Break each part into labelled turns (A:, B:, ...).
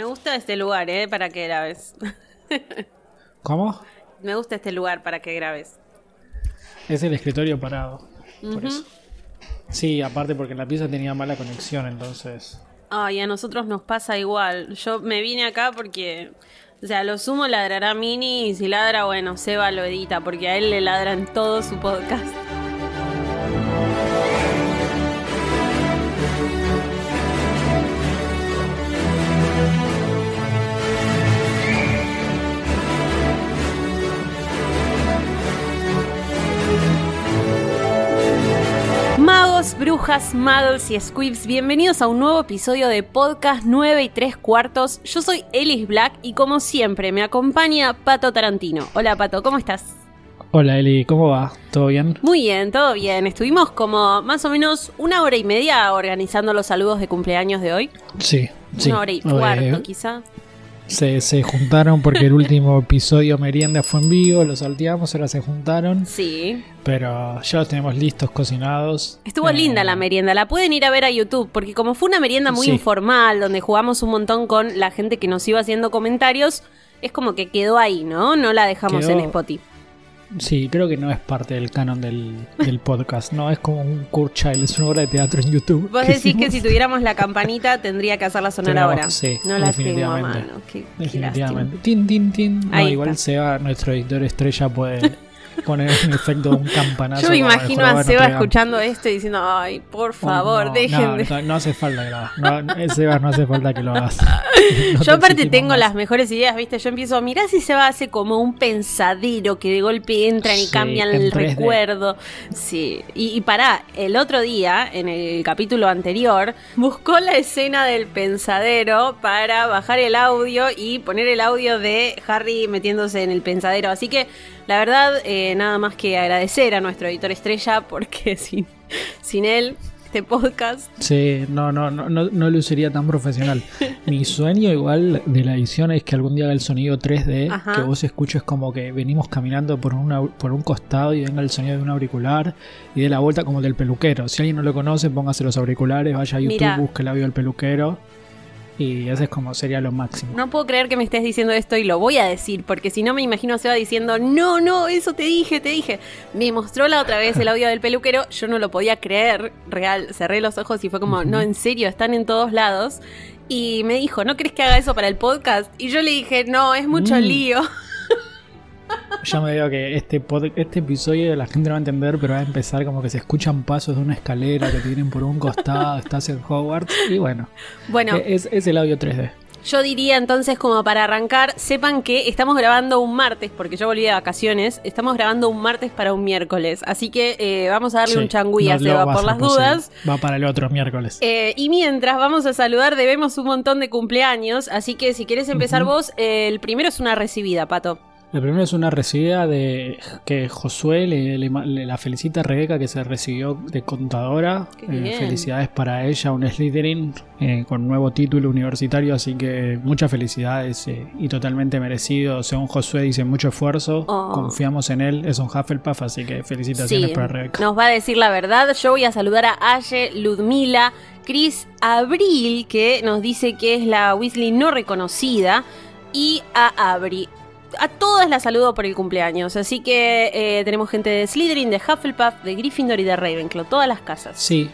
A: Me gusta este lugar, ¿eh? Para que grabes.
B: ¿Cómo?
A: Me gusta este lugar para que grabes.
B: Es el escritorio parado. Por eso. Sí, aparte porque la pieza tenía mala conexión, entonces.
A: Ay, a nosotros nos pasa igual. Yo me vine acá porque, o sea, lo sumo ladrará Mini y si ladra, bueno, Seba lo edita porque a él le ladra en todo su podcast. Brujas, muggles y squibs, bienvenidos a un nuevo episodio de Podcast 9 y 3 cuartos. Yo soy Ellis Black y como siempre me acompaña Pato Tarantino. Hola Pato, ¿cómo estás?
B: Hola Eli, ¿cómo va? ¿Todo bien?
A: Muy bien, todo bien. Estuvimos como más o menos una hora y media organizando los saludos de cumpleaños de hoy.
B: Sí, sí.
A: Una hora y
B: Eh,
A: cuarto quizá.
B: Se, se juntaron porque el último episodio merienda fue en vivo, lo salteamos, ahora se juntaron,
A: Sí.
B: pero ya los tenemos listos, cocinados.
A: Estuvo
B: Eh,
A: linda la merienda, la pueden ir a ver a YouTube, porque como fue una merienda muy
B: Sí.
A: informal, donde jugamos un montón con la gente que nos iba haciendo comentarios, es como que quedó ahí, ¿no? No la dejamos
B: Quedó-
A: en Spotify.
B: Sí, creo que no es parte del canon del, del podcast, no, es como un Kurt Child, es una obra de teatro en YouTube.
A: Vos decís que si tuviéramos la campanita tendría que hacerla sonar
B: Tenemos-
A: ahora.
B: sí,
A: no la tengo a
B: definitivamente.
A: mano. Qué,
B: Definitivamente. Tin, tin, tin. No, igual
A: está.
B: Nuestro editor estrella, puede poner un efecto de un campanazo.
A: Yo me imagino a Seba escuchando esto y diciendo, ay, por favor,
B: no,
A: dejen
B: no. No, no hace falta que lo hagas. No, no, Seba, no hace falta que lo hagas.
A: Yo aparte tengo
B: más.
A: las mejores ideas, ¿viste? Yo empiezo, mirá si se va a hacer como un pensadero que de golpe entran y
B: Sí,
A: cambian
B: en
A: el
B: 3D.
A: recuerdo. Sí. Y, y pará, el otro día, en el capítulo anterior, buscó la escena del pensadero para bajar el audio y poner el audio de Harry metiéndose en el pensadero. Así que, la verdad, eh, nada más que agradecer a nuestro editor estrella porque sin, sin él, este podcast
B: Sí, no, no, no, no, no lo sería tan profesional. Mi sueño igual de la edición es que algún día haga el sonido 3D,
A: Ajá.
B: que vos escuches como que venimos caminando por, una, por un costado y venga el sonido de un auricular y de la vuelta como el del peluquero. Si alguien no lo conoce, póngase los auriculares, vaya a YouTube,
A: Mira.
B: busque el audio del peluquero y ese es como sería lo máximo.
A: No puedo creer que me estés diciendo esto y lo voy a decir, porque si no me imagino a Seba diciendo, no, no, eso te dije, te dije. Me mostró la otra vez el audio del peluquero, yo no lo podía creer, real, cerré los ojos y fue como, no, en serio, están en todos lados. Y me dijo, ¿no crees que haga eso para el podcast? Y yo le dije, no, es mucho
B: Mm.
A: lío.
B: Ya me digo que este, pod- este episodio la gente no va a entender, pero va a empezar como que se escuchan pasos de una escalera que te vienen por un costado, estás en Hogwarts y bueno,
A: Bueno,
B: e- es, es el audio 3D.
A: Yo diría entonces como para arrancar, sepan que estamos grabando un martes, porque yo volví de vacaciones, estamos grabando un martes para un miércoles, así que eh, vamos a darle
B: Sí,
A: un changüí a Seba por las dudas.
B: Va para el otro miércoles.
A: Eh, y mientras vamos a saludar, debemos un montón de cumpleaños, así que si quieres empezar vos, eh, el primero es una recibida, Pato.
B: La primera es una recibida de que Josué le, le ma- le la felicita a Rebeca que se recibió de contadora. Eh, felicidades para ella, un Slytherin eh, con nuevo título universitario, así que muchas felicidades eh, y totalmente merecido. Según Josué dice mucho esfuerzo,
A: Oh.
B: confiamos en él, es un Hufflepuff, así que felicitaciones
A: Sí,
B: para Rebeca.
A: nos va a decir la verdad. Yo voy a saludar a Aye, Ludmila, Chris Abril, que nos dice que es la Weasley no reconocida, y a Abri. A todas las saludo por el cumpleaños, así que eh, tenemos gente de Slytherin, de Hufflepuff, de Gryffindor y de Ravenclaw, todas las casas.
B: Sí.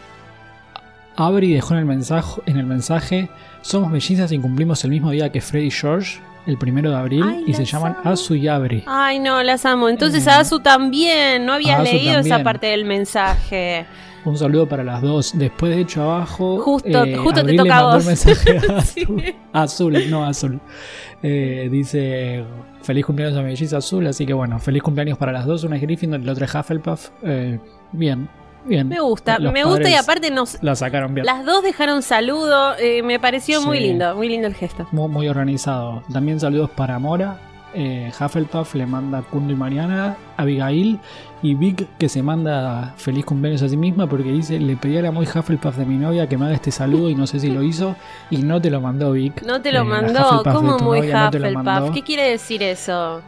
B: Abri dejó en el mensaje, en el mensaje somos mellizas y cumplimos el mismo día que Freddy y George, el primero de abril,
A: Ay,
B: y se llaman
A: amo.
B: Azu y Abri.
A: Ay, no, las amo. Entonces
B: Mm.
A: a Azu también, no habías leído esa parte del mensaje.
B: Un saludo para las dos. Después, de hecho, abajo.
A: Justo-
B: eh,
A: justo te
B: Abril
A: toca
B: le
A: a vos.
B: un mensaje a
A: Sí.
B: azul, azul, no azul. Eh, dice: Feliz cumpleaños a mi azul. Así que bueno, feliz cumpleaños para las dos. Una es Gryffindor y la otra es Hufflepuff. Eh, bien, bien.
A: Me gusta,
B: Los
A: me gusta y aparte nos...
B: La sacaron bien.
A: Las dos dejaron saludo, eh, me pareció muy lindo, muy lindo el gesto.
B: Muy, muy organizado. También saludos para Mora. Eh, Hufflepuff le manda Kundo y Mariana, Abigail y Vic que se manda feliz cumpleaños a sí misma porque dice le pedí a la muy Hufflepuff de mi novia que me haga este saludo y no sé si lo hizo y no te lo mandó Vic.
A: No te lo
B: Eh,
A: mandó,
B: tu
A: muy
B: novia no te lo mandó.
A: Hufflepuff. ¿Qué quiere decir eso?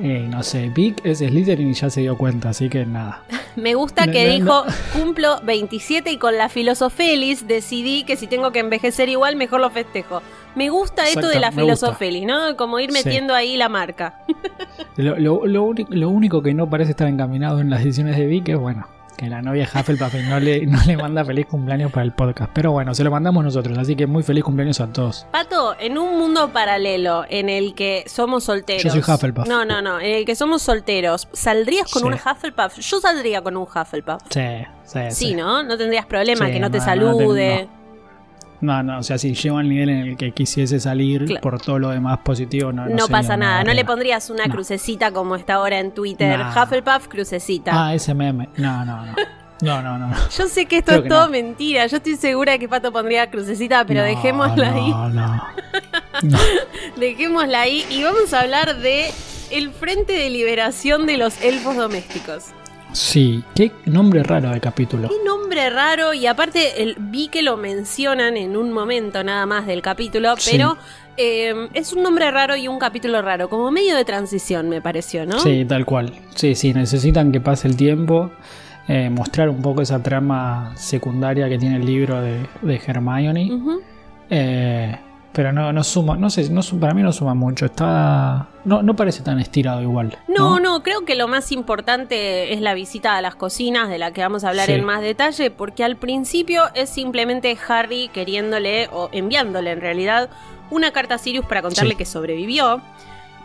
B: Eh, no sé, Vic es Slytherin y ya se dio cuenta, así que nada.
A: Me gusta
B: No,
A: que
B: no,
A: dijo, cumplo 27 y con la filosofelis decidí que si tengo que envejecer igual, mejor lo festejo. Me gusta esto de la
B: Exacto, me gusta.
A: filosofeli, ¿no? Como ir
B: Sí.
A: metiendo ahí la marca.
B: Lo, lo- lo lo único que no parece estar encaminado en las decisiones de Vic es, bueno, que la novia Hufflepuff no le, no le manda feliz cumpleaños para el podcast. Pero bueno, se lo mandamos nosotros, así que muy feliz cumpleaños a todos.
A: Pato, en un mundo paralelo en el que somos solteros.
B: Yo soy Hufflepuff.
A: No, no, no. En el que somos solteros, ¿saldrías con
B: Sí.
A: un Hufflepuff? Yo saldría con un Hufflepuff.
B: Sí, sí,
A: Sí, ¿no? No tendrías problema
B: Sí,
A: que no te
B: no,
A: salude.
B: no. No, no, o sea, si llego al nivel en el que quisiese salir
A: Claro.
B: por todo lo demás positivo, no,
A: No,
B: no
A: pasa nada. No le pondrías una
B: No.
A: crucecita como está ahora en Twitter.
B: No.
A: Hufflepuff, crucecita.
B: Ah, ese meme. No, no, no. No, no, no.
A: Yo sé que esto
B: Creo
A: es
B: que
A: todo mentira. Yo estoy segura que Pato pondría crucecita, pero dejémosla ahí.
B: No.
A: Dejémosla ahí y vamos a hablar de el Frente de Liberación de los Elfos Domésticos.
B: Sí, qué nombre raro de capítulo.
A: Qué nombre raro y aparte el- vi que lo mencionan en un momento nada más del capítulo,
B: Sí.
A: pero eh, es un nombre raro y un capítulo raro, como medio de transición me pareció, ¿no?
B: Sí, tal cual. Sí, sí, necesitan que pase el tiempo, eh, mostrar un poco esa trama secundaria que tiene el libro de, de Hermione. Eh, pero no, no suma, no sé, no, para mí no suma mucho. Está. No, no parece tan estirado igual.
A: No, no, creo que lo más importante es la visita a las cocinas, de la que vamos a hablar
B: Sí.
A: en más detalle, porque al principio es simplemente Harry queriéndole, o enviándole en realidad, una carta a Sirius para contarle
B: Sí.
A: que sobrevivió.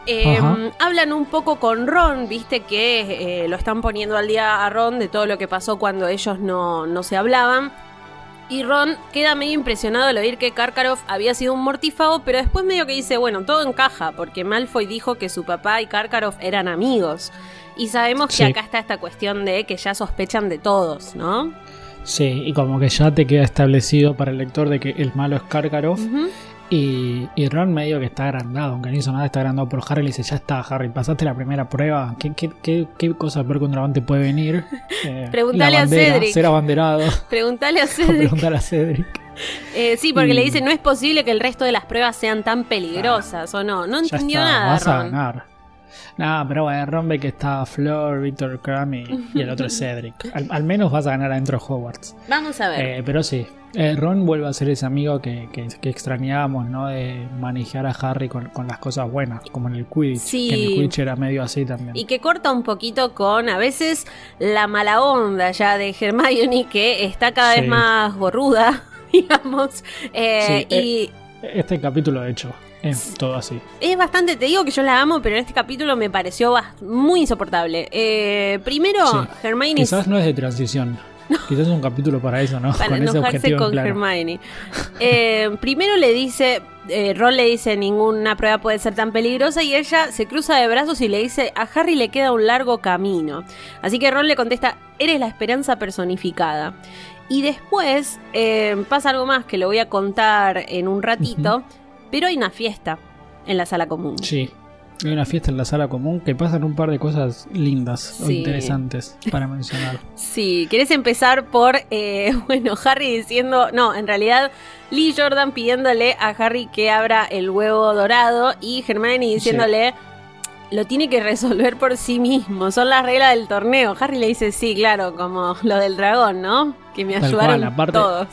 A: Eh,
B: Ajá.
A: hablan un poco con Ron, viste que eh, lo están poniendo al día a Ron de todo lo que pasó cuando ellos no, no se hablaban. Y Ron queda medio impresionado al oír que Karkaroff había sido un mortífago, pero después medio que dice, bueno, todo encaja, porque Malfoy dijo que su papá y Karkaroff eran amigos. Y sabemos que
B: Sí.
A: acá está esta cuestión de que ya sospechan de todos, ¿no?
B: Sí, y como que ya te queda establecido para el lector de que el malo es Karkaroff. Y, y Ron medio que está agrandado, aunque no hizo nada, está agrandado por Harry. Le dice, ya está, Harry, pasaste la primera prueba. ¿Qué, qué, qué, qué cosa peor contra te puede venir? Eh,
A: Preguntale
B: la
A: a Cedric.
B: Ser abanderado.
A: Preguntale a Cedric.
B: preguntar a Cedric.
A: Eh, sí, porque
B: Y-
A: le dice, no es posible que el resto de las pruebas sean tan peligrosas, ¿o no? No entendió
B: está,
A: nada,
B: vas a ganar. Nada, pero bueno, Ron ve que está Flor, Victor Crumb y, y el otro es Cedric. Al, al menos vas a ganar adentro de Hogwarts.
A: Vamos a ver.
B: Eh, pero sí, eh, Ron vuelve a ser ese amigo que, que, que extrañábamos, ¿no? De manejar a Harry con, con las cosas buenas, como en el Quidditch.
A: Sí.
B: Que en el Quidditch era medio así también.
A: Y que corta un poquito con a veces la mala onda ya de Hermione que está cada
B: Sí.
A: vez más gorruda, digamos. Eh,
B: Sí,
A: y
B: Este capítulo, de hecho, es todo así.
A: es bastante, te digo que yo la amo, pero en este capítulo me pareció muy insoportable. Eh, primero,
B: Sí.
A: Hermione
B: Quizás no es de transición. Quizás es un capítulo para eso, ¿no?
A: para
B: con
A: enojarse con
B: claro.
A: Hermione. Eh, primero le dice, eh, Ron le dice, ninguna prueba puede ser tan peligrosa y ella se cruza de brazos y le dice, a Harry le queda un largo camino. Así que Ron le contesta, eres la esperanza personificada. Y después eh, pasa algo más que lo voy a contar en un ratito, pero hay una fiesta en la sala común.
B: Sí. Hay una fiesta en la sala común que pasan un par de cosas lindas o interesantes para mencionar.
A: Sí, ¿querés empezar por, eh, bueno, Harry diciendo, no, en realidad Lee Jordan pidiéndole a Harry que abra el huevo dorado y Hermione diciéndole, lo tiene que resolver por sí mismo, son las reglas del torneo. Harry le dice, sí, claro, como lo del dragón, ¿no? Que me
B: Tal
A: ayudaron
B: cual, aparte-
A: todos.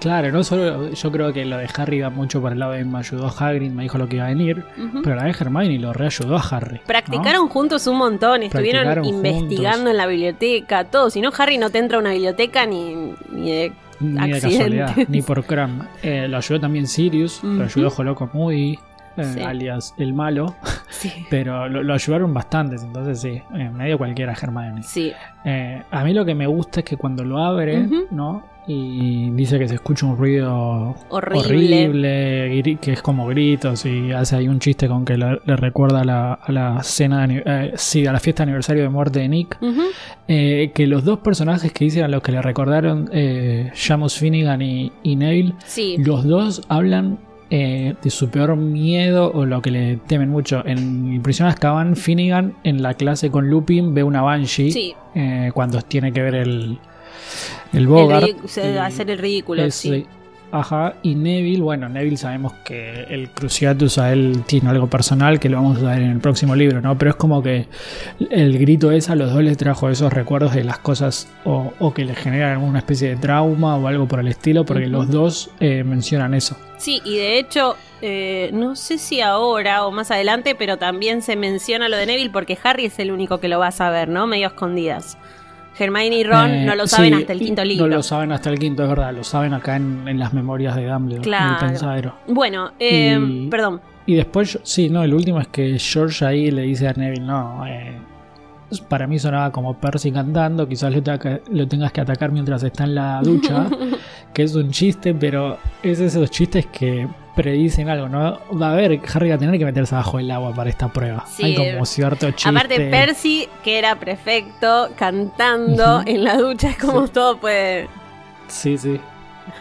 B: Claro, no solo yo creo que lo de Harry va mucho por el lado de me ayudó Hagrid, me dijo lo que iba a venir, pero la de Hermione lo reayudó a Harry. ¿no?
A: Practicaron juntos un montón, estuvieron investigando
B: juntos.
A: en la biblioteca, todo. Si no, Harry no te entra a una biblioteca ni, ni de
B: Ni de casualidad, ni por Cram. Eh, lo ayudó también Sirius, lo ayudó Joloco Moody, eh,
A: Sí.
B: alias el malo,
A: Sí.
B: pero lo, lo ayudaron bastantes, entonces sí, eh, medio cualquiera Hermione.
A: Sí.
B: Eh, a mí lo que me gusta es que cuando lo abre. ¿no? Y dice que se escucha un ruido
A: Horrible.
B: que es como gritos y hace ahí un chiste con que le, le recuerda a la, a la cena, de, eh, sí, a la fiesta de aniversario de muerte de Nick. Eh, que los dos personajes que dicen a los que le recordaron, eh, Jamus Finnegan y,
A: Sí.
B: los dos hablan eh, de su peor miedo o lo que le temen mucho. En de Azkaban, Finnegan en la clase con Lupin ve una Banshee
A: Sí.
B: eh, cuando tiene que ver el, el Bogart.
A: hacer el ridículo,
B: es-
A: sí.
B: Ajá, y Neville, bueno, Neville sabemos que el Cruciatus a él tiene algo personal que lo vamos a ver en el próximo libro, ¿no? Pero es como que el grito ese a los dos les trajo esos recuerdos de las cosas o, o que les generan alguna especie de trauma o algo por el estilo, porque los dos eh, mencionan eso.
A: Sí, y de hecho, eh, no sé si ahora o más adelante, pero también se menciona lo de Neville porque Harry es el único que lo va a saber, ¿no? Medio escondidas. Hermione y Ron
B: Eh,
A: no lo saben
B: sí,
A: hasta el quinto libro.
B: No lo saben hasta el quinto, es verdad, lo saben acá en, en las memorias de Dumbledore,
A: Claro.
B: el pensadero.
A: Bueno, eh,
B: Y-
A: perdón.
B: Y después, sí, no, el último es que George ahí le dice a Neville, no, eh, para mí sonaba como Percy cantando, quizás lo tengas que atacar mientras está en la ducha, que es un chiste, pero es esos chistes que predicen algo, ¿no? Va a haber, Harry va a tener que meterse abajo del agua para esta prueba.
A: Sí.
B: Hay como cierto chiste.
A: Aparte, Percy, que era prefecto, cantando en la ducha, es como
B: Sí.
A: todo puede.
B: Sí, sí.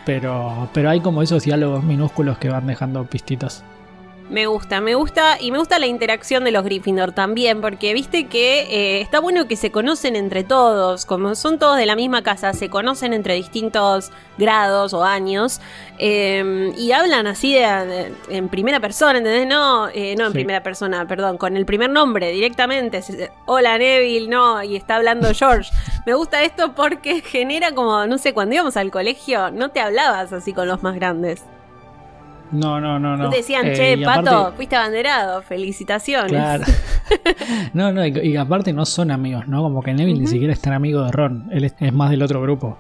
B: Pero, pero hay como esos diálogos minúsculos que van dejando pistitas.
A: Me gusta, me gusta y me gusta la interacción de los Gryffindor también, porque viste que eh, está bueno que se conocen entre todos, como son todos de la misma casa, se conocen entre distintos grados o años eh, y hablan así de, de- en primera persona, ¿entendés? No, eh, no en
B: Sí.
A: primera persona, perdón, con el primer nombre directamente. Hola Neville, no, y está hablando George. Me gusta esto porque genera como, no sé, cuando íbamos al colegio no te hablabas así con los más grandes.
B: No, no, no, no.
A: Te decían,
B: Eh,
A: che, Pato,
B: aparte-
A: fuiste abanderado, felicitaciones.
B: Claro. no, no, y, y aparte no son amigos, ¿no? Como que Neville ni siquiera es tan amigo de Ron. Él es, es más del otro grupo.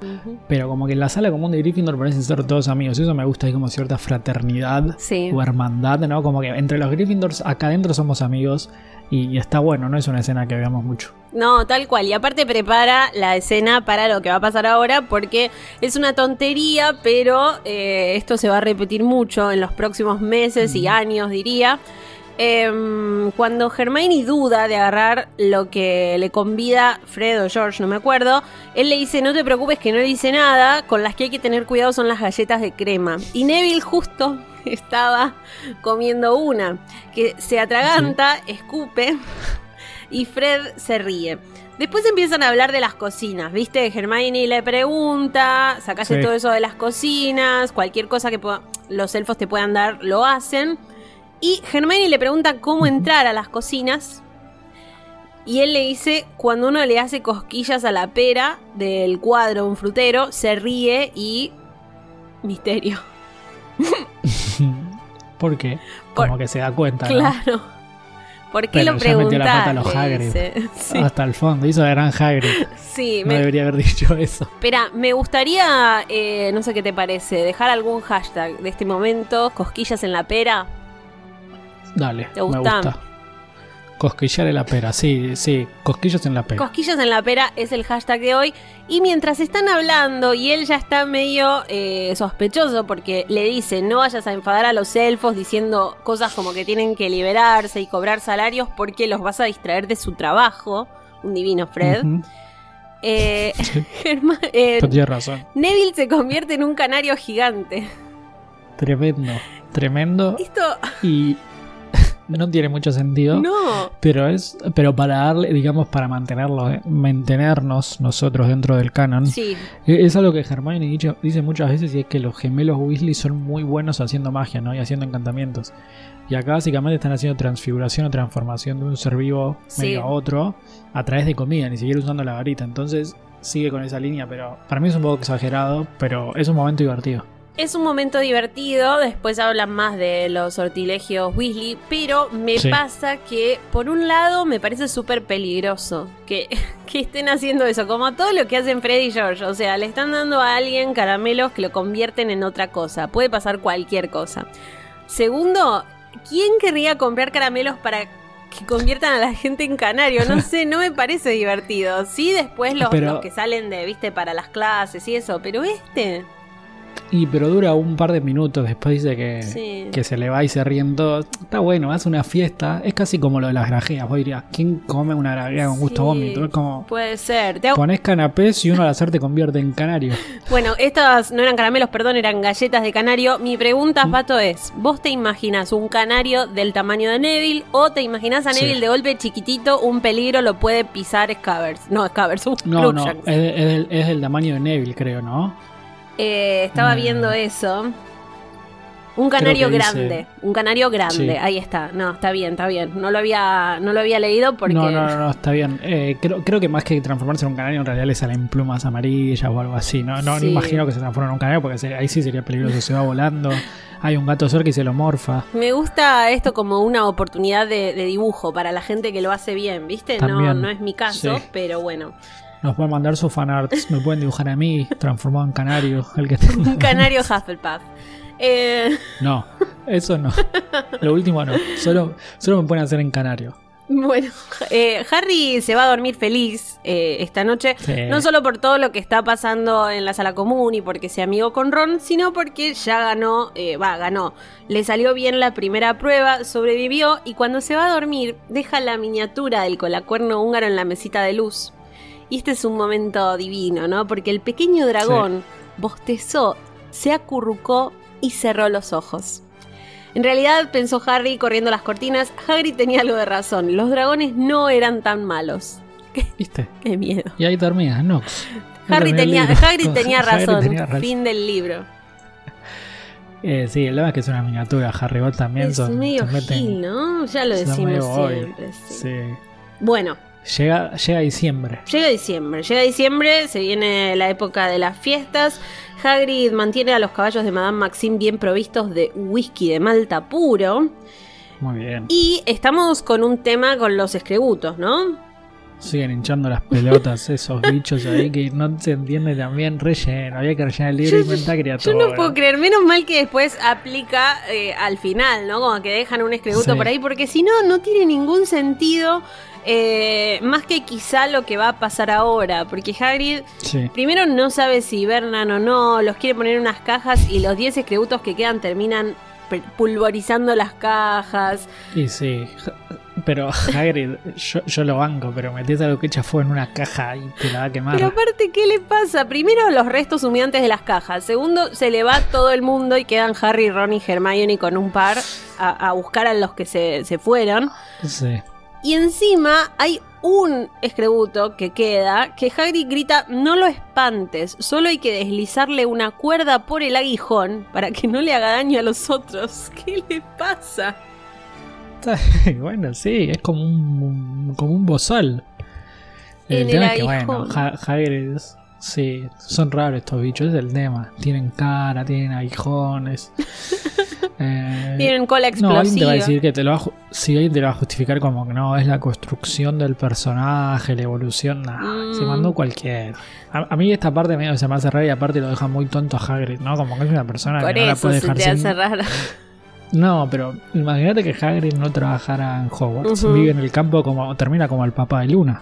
B: Pero como que en la sala común de Gryffindor parecen ser todos amigos. Eso me gusta, hay como cierta fraternidad
A: Sí.
B: o hermandad, ¿no? Como que entre los Gryffindors acá adentro somos amigos. Y, y está bueno, no es una escena que veamos mucho.
A: No, tal cual. Y aparte prepara la escena para lo que va a pasar ahora porque es una tontería, pero eh, esto se va a repetir mucho en los próximos meses y años, diría. Em, cuando Hermione duda de agarrar lo que le convida Fred o George, no me acuerdo, él le dice, no te preocupes que no dice nada, con las que hay que tener cuidado son las galletas de crema. Y Neville justo estaba comiendo una, que se atraganta, escupe, y Fred se ríe. Después empiezan a hablar de las cocinas, ¿viste? Hermione le pregunta, sacaste
B: Sí.
A: todo eso de las cocinas, cualquier cosa que los elfos te puedan dar, lo hacen. Y Hermione le pregunta cómo entrar a las cocinas. Y él le dice, cuando uno le hace cosquillas a la pera del cuadro un frutero, se ríe y... Misterio.
B: ¿Por qué?
A: Por-
B: Como que se da cuenta. ¿no?
A: Claro. ¿Por qué
B: Pero
A: lo
B: ya metió la pata a
A: preguntas?
B: los
A: Le
B: Hagrid.
A: dice. Sí,
B: Hasta el fondo, hizo de gran Hagrid.
A: sí,
B: No
A: me,
B: debería haber dicho eso.
A: Espera, me gustaría, eh, no sé qué te parece, dejar algún hashtag de este momento, cosquillas en la pera.
B: Dale,
A: ¿Te
B: me
A: gusta?
B: Cosquillar en la pera, sí, sí, cosquillos en la pera.
A: Cosquillas en la pera es el hashtag de hoy. Y mientras están hablando y él ya está medio eh, sospechoso porque le dice no vayas a enfadar a los elfos diciendo cosas como que tienen que liberarse y cobrar salarios porque los vas a distraer de su trabajo. Un divino Fred. Eh, Germa- eh,
B: razón.
A: Neville se convierte en un canario gigante.
B: Tremendo, tremendo.
A: Esto
B: Y no tiene mucho sentido.
A: no.
B: Pero es, pero para darle, digamos, para mantenerlo, eh, mantenernos nosotros dentro del canon,
A: Sí,
B: eh, es algo que Hermione dice, dice muchas veces y es que los gemelos Weasley son muy buenos haciendo magia, ¿no? Y haciendo encantamientos. Y acá básicamente están haciendo transfiguración o transformación de un ser vivo
A: Sí.
B: medio a otro a través de comida, ni siquiera usando la varita. Entonces sigue con esa línea, pero para mí es un poco exagerado, pero es un momento divertido.
A: Es un momento divertido, después hablan más de los sortilegios Weasley, pero me
B: Sí.
A: pasa que por un lado me parece súper peligroso que, que estén haciendo eso, como todo lo que hacen Freddy y George, o sea, le están dando a alguien caramelos que lo convierten en otra cosa, puede pasar cualquier cosa. Segundo, ¿quién querría comprar caramelos para que conviertan a la gente en canario? No sé, no me parece divertido. Sí, después los,
B: Pero-
A: los que salen de, viste, para las clases y eso, pero este...
B: Y pero dura un par de minutos, después dice que,
A: Sí.
B: que se le va y se ríen todos. Está bueno, hace una fiesta. Es casi como lo de las grajeas. Vos dirías, ¿quién come una grajea con gusto
A: Sí,
B: vómito? Es como,
A: Puede ser. Te
B: pones canapés y uno al hacer te convierte en canario.
A: Bueno, estas no eran caramelos, perdón, eran galletas de canario. Mi pregunta, Pato, es: ¿vos te imaginas un canario del tamaño de Neville o te imaginas a
B: Sí.
A: Neville de golpe chiquitito, un peligro lo puede pisar Scabbers? No, Scabbers, un
B: No, no, es, es del, es del tamaño de Neville, creo, ¿no?
A: Eh, estaba
B: Eh.
A: viendo eso. Un canario
B: dice-
A: grande, un canario grande,
B: Sí.
A: ahí está. No, está bien, está bien. No lo había, no lo había leído porque
B: No, no, no, no, está bien. Eh, creo, creo que más que transformarse en un canario, en realidad le salen plumas amarillas o algo así. No, no, no
A: Sí.
B: imagino que se transforme en un canario porque se- ahí sí sería peligroso. Se va volando. Hay un gato cerca y se lo morfa.
A: me gusta esto como una oportunidad de, de dibujo para la gente que lo hace bien, ¿viste? No, no es mi caso,
B: sí.
A: pero bueno.
B: Nos pueden mandar sus fanarts. Me pueden dibujar a mí, transformado en canario. El que tenga.
A: Un canario Hufflepuff. Eh,
B: No, eso no. Lo último no. Solo, solo me pueden hacer en canario.
A: Bueno, eh, Harry se va a dormir feliz eh, esta noche,
B: Sí.
A: no solo por todo lo que está pasando en la sala común y porque se amigó con Ron, sino porque ya ganó, eh, va, ganó, le salió bien la primera prueba, sobrevivió y cuando se va a dormir deja la miniatura del colacuerno húngaro en la mesita de luz. Y este es un momento divino, ¿no? Porque el pequeño dragón bostezó, se acurrucó y cerró los ojos. En realidad, pensó Harry corriendo las cortinas, Hagrid tenía algo de razón. Los dragones no eran tan malos.
B: ¿Viste?
A: Qué miedo.
B: Y ahí Nox. Ahí
A: Harry tenía. Hagrid tenía razón.
B: tenía razón.
A: Fin del libro.
B: Eh, sí, el tema es que es una miniatura. Harry Potter también
A: Es
B: son.
A: medio
B: meten-
A: gil, ¿no? Ya lo decimos siempre. sí.
B: Sí.
A: Bueno,
B: Llega, llega diciembre.
A: llega diciembre. Llega diciembre, se viene la época de las fiestas. Hagrid mantiene a los caballos de Madame Maxime bien provistos de whisky de malta puro.
B: Muy bien.
A: Y estamos con un tema con los escrebutos, ¿no?
B: Siguen hinchando las pelotas esos bichos ahí que no se entiende también relleno. Había que rellenar el libro y inventar
A: Yo
B: criaturas.
A: no puedo creer, menos mal que después aplica eh, al final, ¿no? Como que dejan un escrebuto
B: Sí.
A: por ahí, porque si no, no tiene ningún sentido. eh, más que quizá lo que va a pasar ahora, porque Hagrid
B: Sí.
A: primero no sabe si hibernan o no, los quiere poner en unas cajas y los 10 escrebutos que quedan terminan pulverizando las cajas.
B: Y sí. Pero Hagrid, yo, yo lo banco, pero metés algo que echa fuego en una caja y te la va a quemar.
A: Pero aparte, ¿qué le pasa? Primero, los restos humeantes de las cajas. Segundo, se le va todo el mundo y quedan Harry, Ron y Hermione con un par a, a buscar a los que se, se fueron.
B: Sí.
A: Y encima hay un escrebuto que queda que Hagrid grita no lo espantes, solo hay que deslizarle una cuerda por el aguijón para que no le haga daño a los otros. ¿Qué le pasa?
B: Está- bueno, sí, es como un, como un bozal. El tema
A: el
B: es que, bueno, es- sí, son raros estos bichos, es el tema. Tienen cara, tienen aguijones. Eh,
A: Tienen cola
B: No, alguien te va
A: explosiva.
B: a decir que te lo va a, alguien te lo va a justificar como que no, es la construcción del personaje, la evolución, nah,
A: Mm.
B: se mandó cualquier. A, a mí esta parte medio se me hace rara y aparte lo deja muy tonto a Hagrid, ¿no? Como que es una persona
A: Por
B: que no la puede
A: se
B: dejar
A: te
B: sin-
A: hace raro.
B: No, pero imagínate que Hagrid no trabajara en Hogwarts, vive en el campo como termina como el papá de Luna.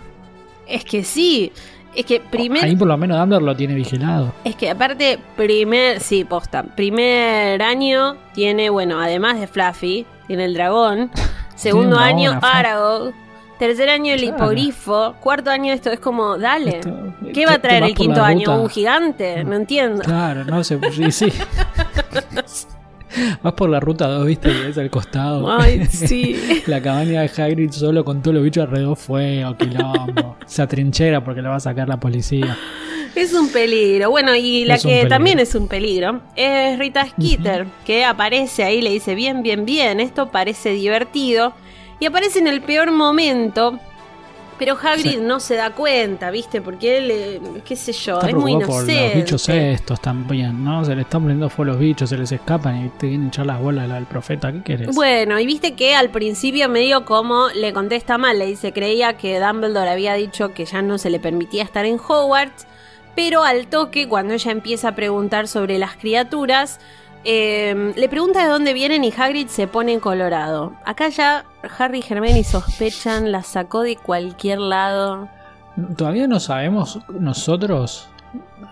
A: Es que sí. Es que primero.
B: Ahí por lo menos Dumbledore lo tiene vigilado.
A: Es que aparte, primer, sí, posta, primer año tiene, bueno, además de Fluffy, tiene el dragón, segundo año. Aragog, tercer año el
B: Claro.
A: hipogrifo, cuarto año esto es como, dale,
B: Esto-
A: ¿qué va a traer el quinto año? ¿Un gigante? No entiendo.
B: Claro, no sé, sí, sí. Vas por la ruta 2, viste, y ves al costado.
A: Ay, sí.
B: La cabaña de Hagrid solo con todos los bichos alrededor fuego, quilombo. Se atrinchera porque la va a sacar la policía.
A: Es un peligro. Bueno, y la
B: Es
A: que también es un peligro es Rita Skeeter, que aparece ahí, le dice, bien, bien, bien, esto parece divertido. Y aparece en el peor momento, pero Hagrid
B: Sí.
A: no se da cuenta, ¿viste? Porque él, eh, qué sé yo,
B: Está
A: es muy
B: preocupado por
A: inocente.
B: los bichos estos también, ¿no? Se le están poniendo fuego a los bichos, se les escapan y te vienen a echar las bolas al profeta. ¿Qué querés?
A: Bueno, y viste que al principio medio como le contesta mal, le dice, creía que Dumbledore había dicho que ya no se le permitía estar en Hogwarts, pero al toque, cuando ella empieza a preguntar sobre las criaturas, eh, le pregunta de dónde vienen y Hagrid se pone en colorado. Acá ya Harry y Hermione sospechan, la sacó de cualquier lado.
B: Todavía no sabemos nosotros.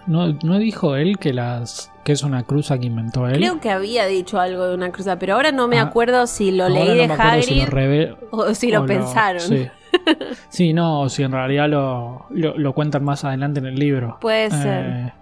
B: No, no dijo él que las que es una cruza que inventó él.
A: Creo que había dicho algo de una cruza, pero ahora no me
B: Ah,
A: acuerdo si lo leí
B: no
A: de Hagrid
B: si lo
A: o si lo
B: o
A: pensaron.
B: sí. Sí, no, o si en realidad lo, lo, lo cuentan más adelante en el libro.
A: Puede
B: Eh,
A: ser.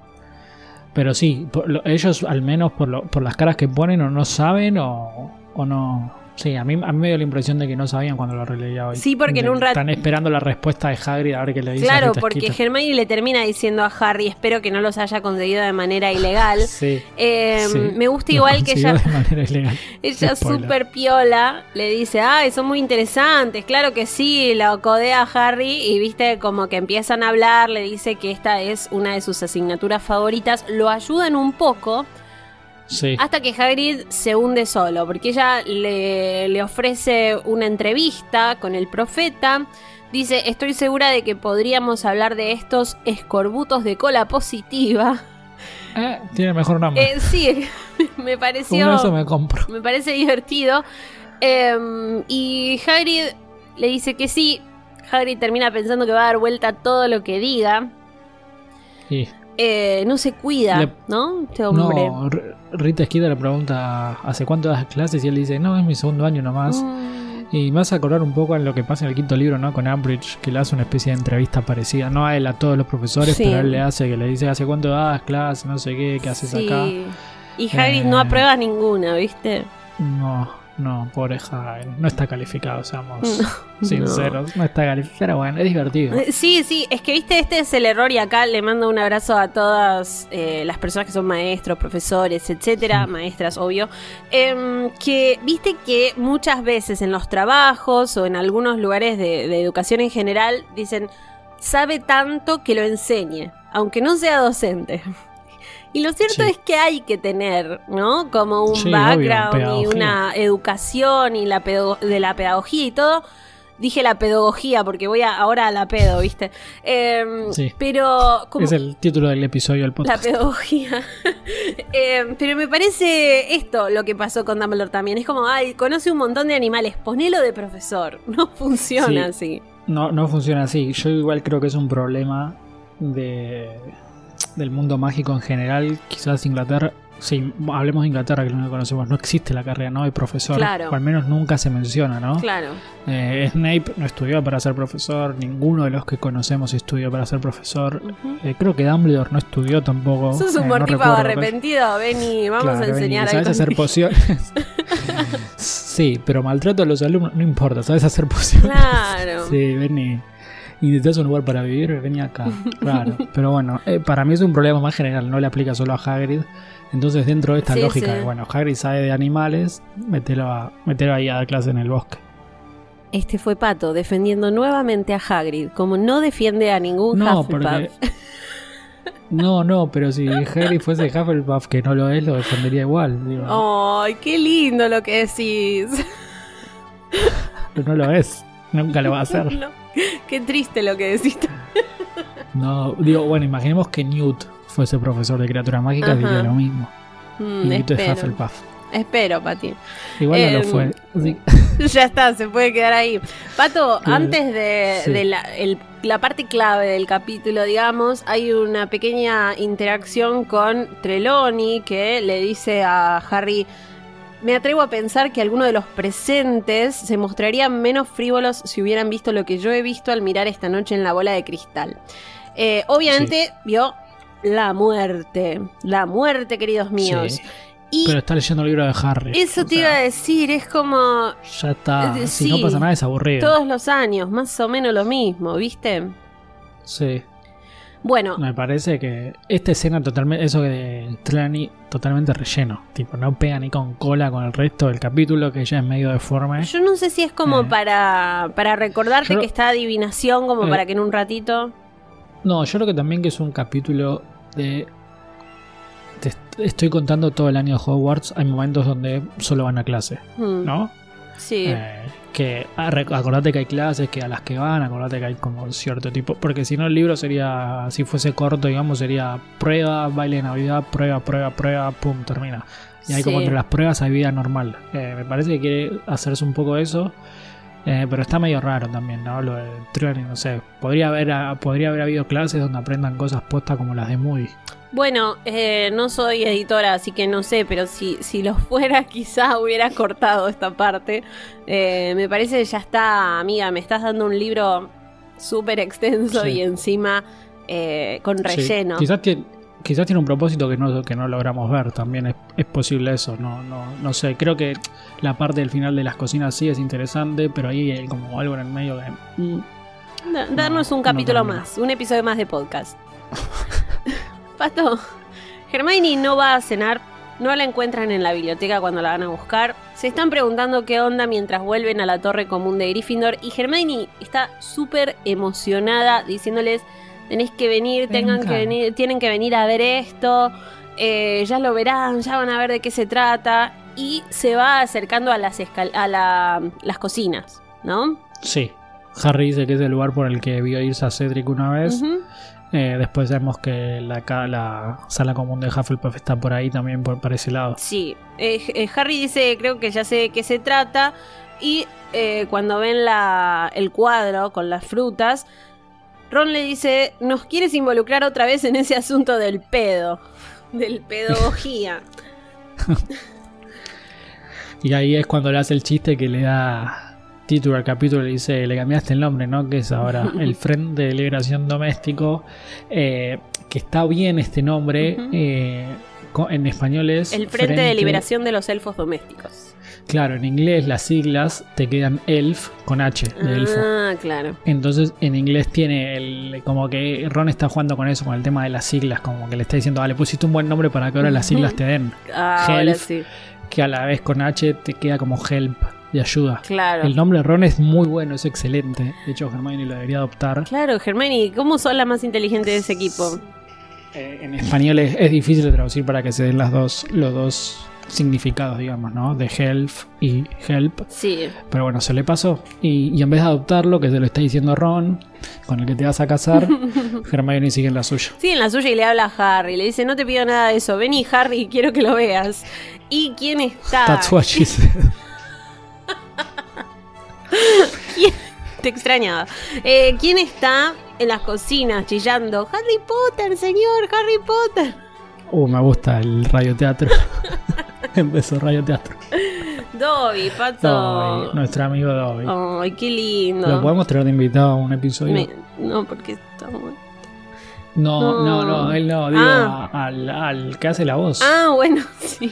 B: Pero sí, por lo- ellos al menos por, lo- por las caras que ponen o no saben o, o no, Sí, a mí, a mí me dio la impresión de que no sabían cuando lo releía hoy.
A: Sí, porque en un rato-
B: Están esperando la respuesta de Hagrid a ver qué le dice.
A: Claro, porque. Hermione le termina diciendo a Harry, espero que no los haya conseguido de manera ilegal.
B: Sí.
A: Eh,
B: sí.
A: Me gusta
B: Lo
A: igual que ella,
B: de manera ilegal.
A: ella súper piola le dice, ay, son muy interesantes, claro que sí, la codea a Harry y viste como que empiezan a hablar, le dice que esta es una de sus asignaturas favoritas, lo ayudan un poco
B: Sí.
A: hasta que Hagrid se hunde solo, porque ella le, le ofrece una entrevista con el profeta. Dice, estoy segura de que podríamos hablar de estos escorbutos de cola positiva.
B: Eh, tiene mejor nombre.
A: Eh, sí, me pareció...
B: Esos me compro.
A: Me parece divertido. Em, y Hagrid le dice que sí. Hagrid termina pensando que va a dar vuelta a todo lo que diga.
B: Y,
A: Eh, no se cuida,
B: Le-
A: ¿no? Este hombre.
B: no, Rita Skeeter le pregunta ¿hace cuánto das clases? Y él dice, no, es mi segundo año nomás.
A: Mm,
B: Y me vas a acordar un poco en lo que pasa en el quinto libro, ¿no? Con Umbridge, que le hace una especie de entrevista parecida. No a él, a todos los profesores,
A: Sí.
B: pero él le hace que le dice, ¿hace cuánto das clases? No sé qué, ¿qué haces
A: sí.
B: acá?
A: Y Hagrid no
B: Eh.
A: aprueba ninguna, ¿viste?
B: No, no, pobre Hagrid. No está calificado, seamos
A: No,
B: sinceros. No. está calificado. Pero bueno, es divertido.
A: Eh, Sí, sí, es que viste, este es el error y acá le mando un abrazo a todas eh, las personas que son maestros, profesores, etcétera, maestras, obvio, em, que viste que muchas veces en los trabajos o en algunos lugares de, de educación en general dicen, sabe tanto que lo enseñe, aunque no sea docente. Y lo cierto
B: Sí.
A: es que hay que tener, ¿no? Como un
B: Sí, obvio,
A: background y una educación y la de la pedagogía y todo. Dije la pedagogía porque voy a, ahora a la pedo, ¿viste? Em,
B: Sí.
A: Pero como
B: Es el título del episodio del
A: la
B: podcast.
A: pedagogía. Em, pero me parece esto lo que pasó con Dumbledore también. Es como, ay, conoce un montón de animales, ponelo de profesor. No funciona así.
B: No, no funciona así. Yo igual creo que es un problema de, del mundo mágico en general. Quizás Inglaterra, sí, hablemos de Inglaterra, que es lo que conocemos, no existe la carrera ¿no? de profesor.
A: Claro.
B: O al menos nunca se menciona, ¿no?
A: Claro.
B: Eh, Snape no estudió para ser profesor, ninguno de los que conocemos estudió para ser profesor. Eh, creo que Dumbledore no estudió tampoco.
A: Sos un
B: eh, no recuerdo,
A: arrepentido, Benny. Vamos
B: Claro,
A: a
B: Benny,
A: enseñar
B: ¿Sabes
A: algo.
B: hacer pociones? sí, pero maltrato a los alumnos no importa, ¿sabes hacer pociones?
A: Claro.
B: Sí, vení. Y necesitas un lugar para vivir, vení acá. Claro. Pero bueno, eh, para mí es un problema más general, no le aplica solo a Hagrid. Entonces, dentro de esta
A: Sí,
B: lógica
A: sí.
B: de, bueno, Hagrid sabe de animales, mételo, a, mételo ahí a dar clase en el bosque.
A: Este fue Pato defendiendo nuevamente a Hagrid, como no defiende a ningún
B: No,
A: Hufflepuff.
B: porque. No, no, pero si Hagrid fuese Hufflepuff, que no lo es, lo defendería igual.
A: Ay, qué lindo lo que decís.
B: pero no lo es. Nunca lo va a hacer.
A: No, qué triste lo que decís.
B: No, digo, bueno, imaginemos que Newt fuese profesor de criaturas mágicas, diría lo mismo.
A: Mm,
B: Y Newt es
A: espero,
B: Hufflepuff.
A: espero, Pati.
B: Igual no
A: Em,
B: lo fue. Así-
A: ya está, se puede quedar ahí. Pato, antes de,
B: Sí.
A: de la, el- la parte clave del capítulo, digamos, hay una pequeña interacción con Trelawney que le dice a Harry. Me atrevo a pensar que algunos de los presentes se mostrarían menos frívolos si hubieran visto lo que yo he visto al mirar esta noche en la bola de cristal. Eh, obviamente vio la muerte. La muerte, queridos míos.
B: Sí,
A: Y
B: Pero está leyendo el libro de Harry.
A: eso te
B: sea,
A: iba a decir, es como
B: Ya está.
A: Eh,
B: Si
A: sí.
B: no pasa nada, es aburrido.
A: todos los años, más o menos lo mismo, ¿viste?
B: Sí.
A: Bueno,
B: Me parece que esta escena totalmente, eso de Trelawney, totalmente relleno. Tipo, no pega ni con cola con el resto del capítulo, que ya es medio deforme.
A: yo no sé si es como
B: Eh.
A: para, para recordarte
B: Yo-
A: que está adivinación, como
B: Eh.
A: para que en un ratito...
B: No, yo creo que también que es un capítulo de... te est- estoy contando todo el año de Hogwarts. Hay momentos donde solo van a clase,
A: hmm,
B: ¿no?
A: Sí,
B: Eh, que ah, acordate que hay clases, que a las que van, acordate que hay como cierto tipo. Porque si no, el libro sería, si fuese corto, digamos, sería prueba, baile de Navidad, prueba, prueba, prueba, pum, termina. Y hay como entre las pruebas hay vida normal. Eh, me parece que quiere hacerse un poco eso. Eh, pero está medio raro también, ¿no? Lo de Trelawney, no sé. Podría haber, podría haber habido clases donde aprendan cosas postas como las de Moody.
A: Bueno, eh, no soy editora, así que no sé, pero si, si lo fuera, quizá hubiera cortado esta parte. Eh, me parece que ya está, amiga, me estás dando un libro súper extenso
B: Sí.
A: y encima eh, con
B: Sí,
A: relleno.
B: Quizás tiene, quizás tiene un propósito que no, que no logramos ver. También es, es posible eso. No, no, no sé. Creo que La parte del final de las cocinas sí es interesante, pero ahí hay como algo en el medio que... mm,
A: Da- darnos
B: No,
A: un capítulo más, un episodio más de podcast. Pato, Hermione no va a cenar, no la encuentran en la biblioteca cuando la van a buscar. Se están preguntando qué onda mientras vuelven a la torre común de Gryffindor y Hermione está súper emocionada diciéndoles, tenés que venir, tengan que venir, tienen que venir a ver esto, eh, ya lo verán, ya van a ver de qué se trata y se va acercando a las, escal- a la- las cocinas, ¿no?
B: Sí. Harry dice que es el lugar por el que vio irse a Cedric una vez. Eh, después vemos que la, sala común de Hufflepuff está por ahí también, por, para ese lado.
A: Sí, eh, eh, Harry dice, creo que ya sé de qué se trata. Y eh, cuando ven la, el cuadro con las frutas, Ron le dice, ¿nos quieres involucrar otra vez en ese asunto del pedo? Del pedagogía.
B: Y ahí es cuando le hace el chiste que le da título al capítulo y le dice, le cambiaste el nombre, ¿no? Que es ahora el Frente de Liberación Doméstico. eh, que está bien este nombre. Eh, en español es...
A: El Frente de Liberación de los Elfos Domésticos.
B: Claro, en inglés las siglas te quedan ELF con H de elfo.
A: Ah, claro.
B: Entonces en inglés tiene el como que Ron está jugando con eso, con el tema de las siglas, como que le está diciendo, vale, pusiste un buen nombre para que ahora las siglas te den.
A: Ah, ahora
B: Help.
A: sí.
B: Que a la vez con H te queda como help, de ayuda.
A: Claro.
B: El nombre Ron es muy bueno, es excelente. De hecho, Hermione lo debería adoptar.
A: Claro, Hermione, ¿cómo sos la más inteligente de ese equipo?
B: Eh, en español es, es difícil de traducir para que se den las dos, los dos significados, digamos, ¿no? De help y help.
A: Sí.
B: Pero bueno, se le pasó. Y, y en vez de adoptarlo, que se lo está diciendo Ron, con el que te vas a casar, Hermione sigue en la suya.
A: Sí, en la suya y le habla a Harry. Le dice, no te pido nada de eso. Vení, Harry, quiero que lo veas. ¿Y quién está?
B: That's what she said.
A: ¿Quién- Te extrañaba. Eh, ¿Quién está en las cocinas chillando? Harry Potter, señor, Harry Potter.
B: Uh, me gusta el radioteatro. Empezó radioteatro.
A: Dobby, pato.
B: Dobby, nuestro amigo Dobby.
A: Ay, qué lindo.
B: ¿Lo podemos traer de invitado a un episodio?
A: Me- No, porque está muy...
B: No,
A: No.
B: no, no, él no, digo
A: Ah.
B: al, al que hace la voz.
A: Ah, bueno, sí.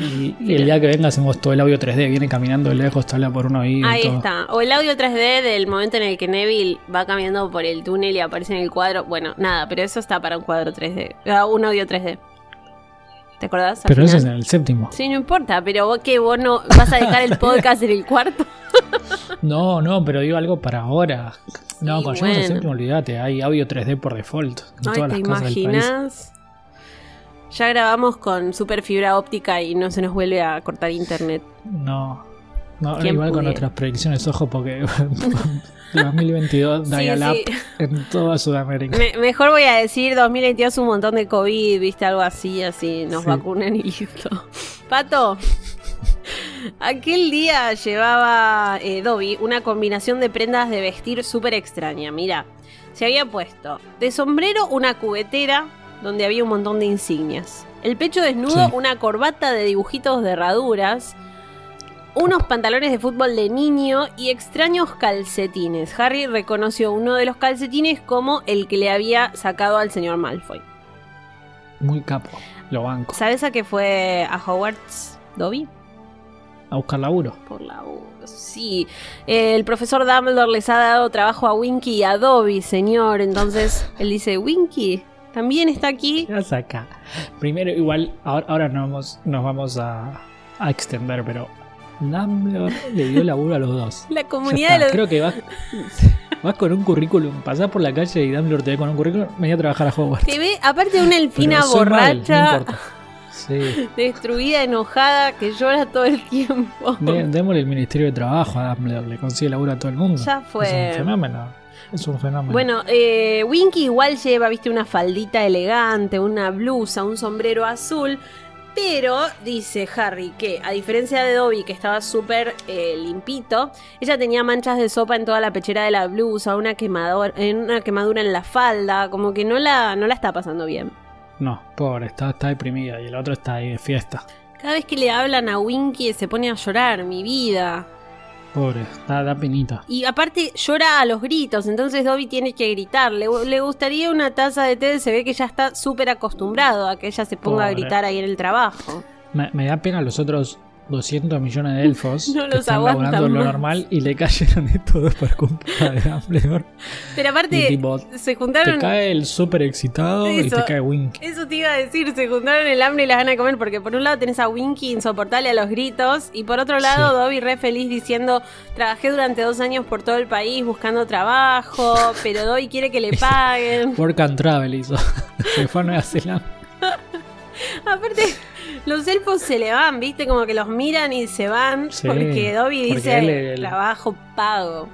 B: Y, y el día que venga hacemos todo el audio 3D, viene caminando de lejos, te habla por un oído.
A: Ahí
B: todo.
A: está. O el audio 3D del momento en el que Neville va caminando por el túnel y aparece en el cuadro. Bueno, nada, pero eso está para un cuadro 3D. Ah, un audio 3D. ¿Te acordás?
B: Pero ese es
A: final?
B: en el séptimo.
A: Sí, no importa, pero vos que vos no vas a dejar el podcast en el cuarto.
B: No, no, pero digo algo para ahora. No,
A: Sí,
B: cuando
A: bueno.
B: al séptimo, olvídate, hay audio 3D por default. En
A: Ay,
B: todas
A: ¿te
B: las casas
A: imaginas? Ya grabamos con super fibra óptica y no se nos vuelve a cortar internet.
B: No. No,
A: ¿Quién
B: igual con
A: pudiera?
B: nuestras predicciones, ojo, porque 2022
A: Sí,
B: dial-up
A: sí.
B: en toda Sudamérica.
A: Me- mejor voy a decir 2022 un montón de COVID, viste, algo así, así nos
B: Sí.
A: vacunan y listo. Pato, aquel día llevaba eh, Dobby una combinación de prendas de vestir súper extraña. Mira, se había puesto de sombrero una cubetera donde había un montón de insignias. El pecho desnudo, una corbata de dibujitos de herraduras. Unos pantalones de fútbol de niño y extraños calcetines. Harry reconoció uno de los calcetines como el que le había sacado al señor Malfoy.
B: Muy capo, lo banco.
A: ¿Sabes a qué fue a Hogwarts, Dobby?
B: A buscar laburo.
A: Por la U. Sí. Eh, el profesor Dumbledore les ha dado trabajo a Winky y a Dobby, señor. Entonces él dice, Winky, ¿también está aquí?
B: Ya saca. Primero, igual, ahora, ahora nos vamos, nos vamos a, a extender, pero Dumbledore le dio laburo a los dos.
A: La comunidad de los...
B: Creo que vas, vas con un currículum, pasás por la calle y Dumbledore te ve con un currículum, venía a trabajar a Hogwarts.
A: Te ve, aparte de una elfina
B: mal, no
A: borracha.
B: Sí.
A: destruida, enojada, que llora todo el tiempo.
B: De- démosle el Ministerio de Trabajo a Dumbledore, le consigue laburo a todo el mundo.
A: Ya fue.
B: Es un fenómeno. Es un fenómeno.
A: Bueno, eh, Winky igual lleva, viste, una faldita elegante, una blusa, un sombrero azul. Pero dice Harry que, a diferencia de Dobby, que estaba súper eh, limpito, ella tenía manchas de sopa en toda la pechera de la blusa, una quemadura, una quemadura en la falda, como que no la, no la está pasando bien.
B: No, pobre, está, está deprimida y el otro está ahí de fiesta.
A: Cada vez que le hablan a Winky se pone a llorar, mi vida.
B: Pobre, da, da penita.
A: Y aparte llora a los gritos, entonces Dobby tiene que gritar. Le, le gustaría una taza de té, se ve que ya está súper acostumbrado a que ella se ponga a gritar ahí en el trabajo.
B: Me, me da pena los otros 200 millones de elfos
A: No
B: que
A: los
B: están laburando lo normal y le cayeron de todo por culpa de Dumbledore.
A: Pero aparte,
B: Y tipo,
A: se
B: Te
A: juntaron.
B: cae el súper excitado y te cae Winky.
A: Eso te iba a decir, se juntaron el hambre y las ganas de comer, porque por un lado tenés a Winky insoportable a los gritos, y por otro lado
B: Sí.
A: Dobby re feliz diciendo, trabajé durante dos años por todo el país buscando trabajo, pero Dobby quiere que le paguen.
B: Work and Travel hizo. Se fue a Nueva Zelanda.
A: Aparte, los elfos se le van, viste, como que los miran y se van,
B: Sí,
A: porque Dobby
B: porque
A: dice,
B: él- él-
A: trabajo pago.